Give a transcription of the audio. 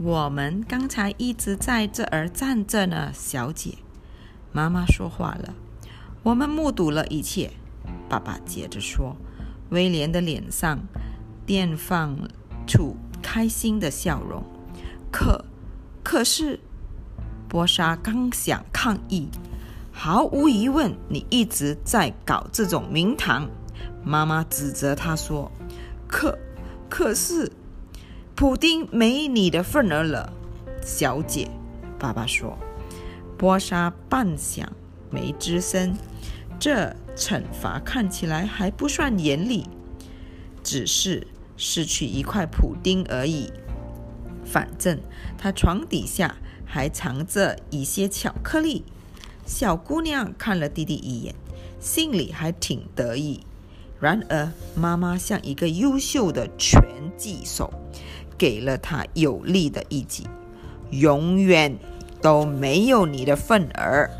我们刚才一直在这儿站着呢，小姐。妈妈说话了。我们目睹了一切。爸爸接着说。威廉的脸上绽放出开心的笑容。可，可是，波莎刚想抗议。毫无疑问，你一直在搞这种名堂。妈妈指责他说：“可，可是，普丁没你的份儿了，小姐。”爸爸说。波莎半晌没吱声。这惩罚看起来还不算严厉，只是失去一块普丁而已。反正他床底下还藏着一些巧克力。小姑娘看了弟弟一眼，心里还挺得意。然而，妈妈像一个优秀的拳击手，给了他有力的一击：“永远都没有你的份儿。”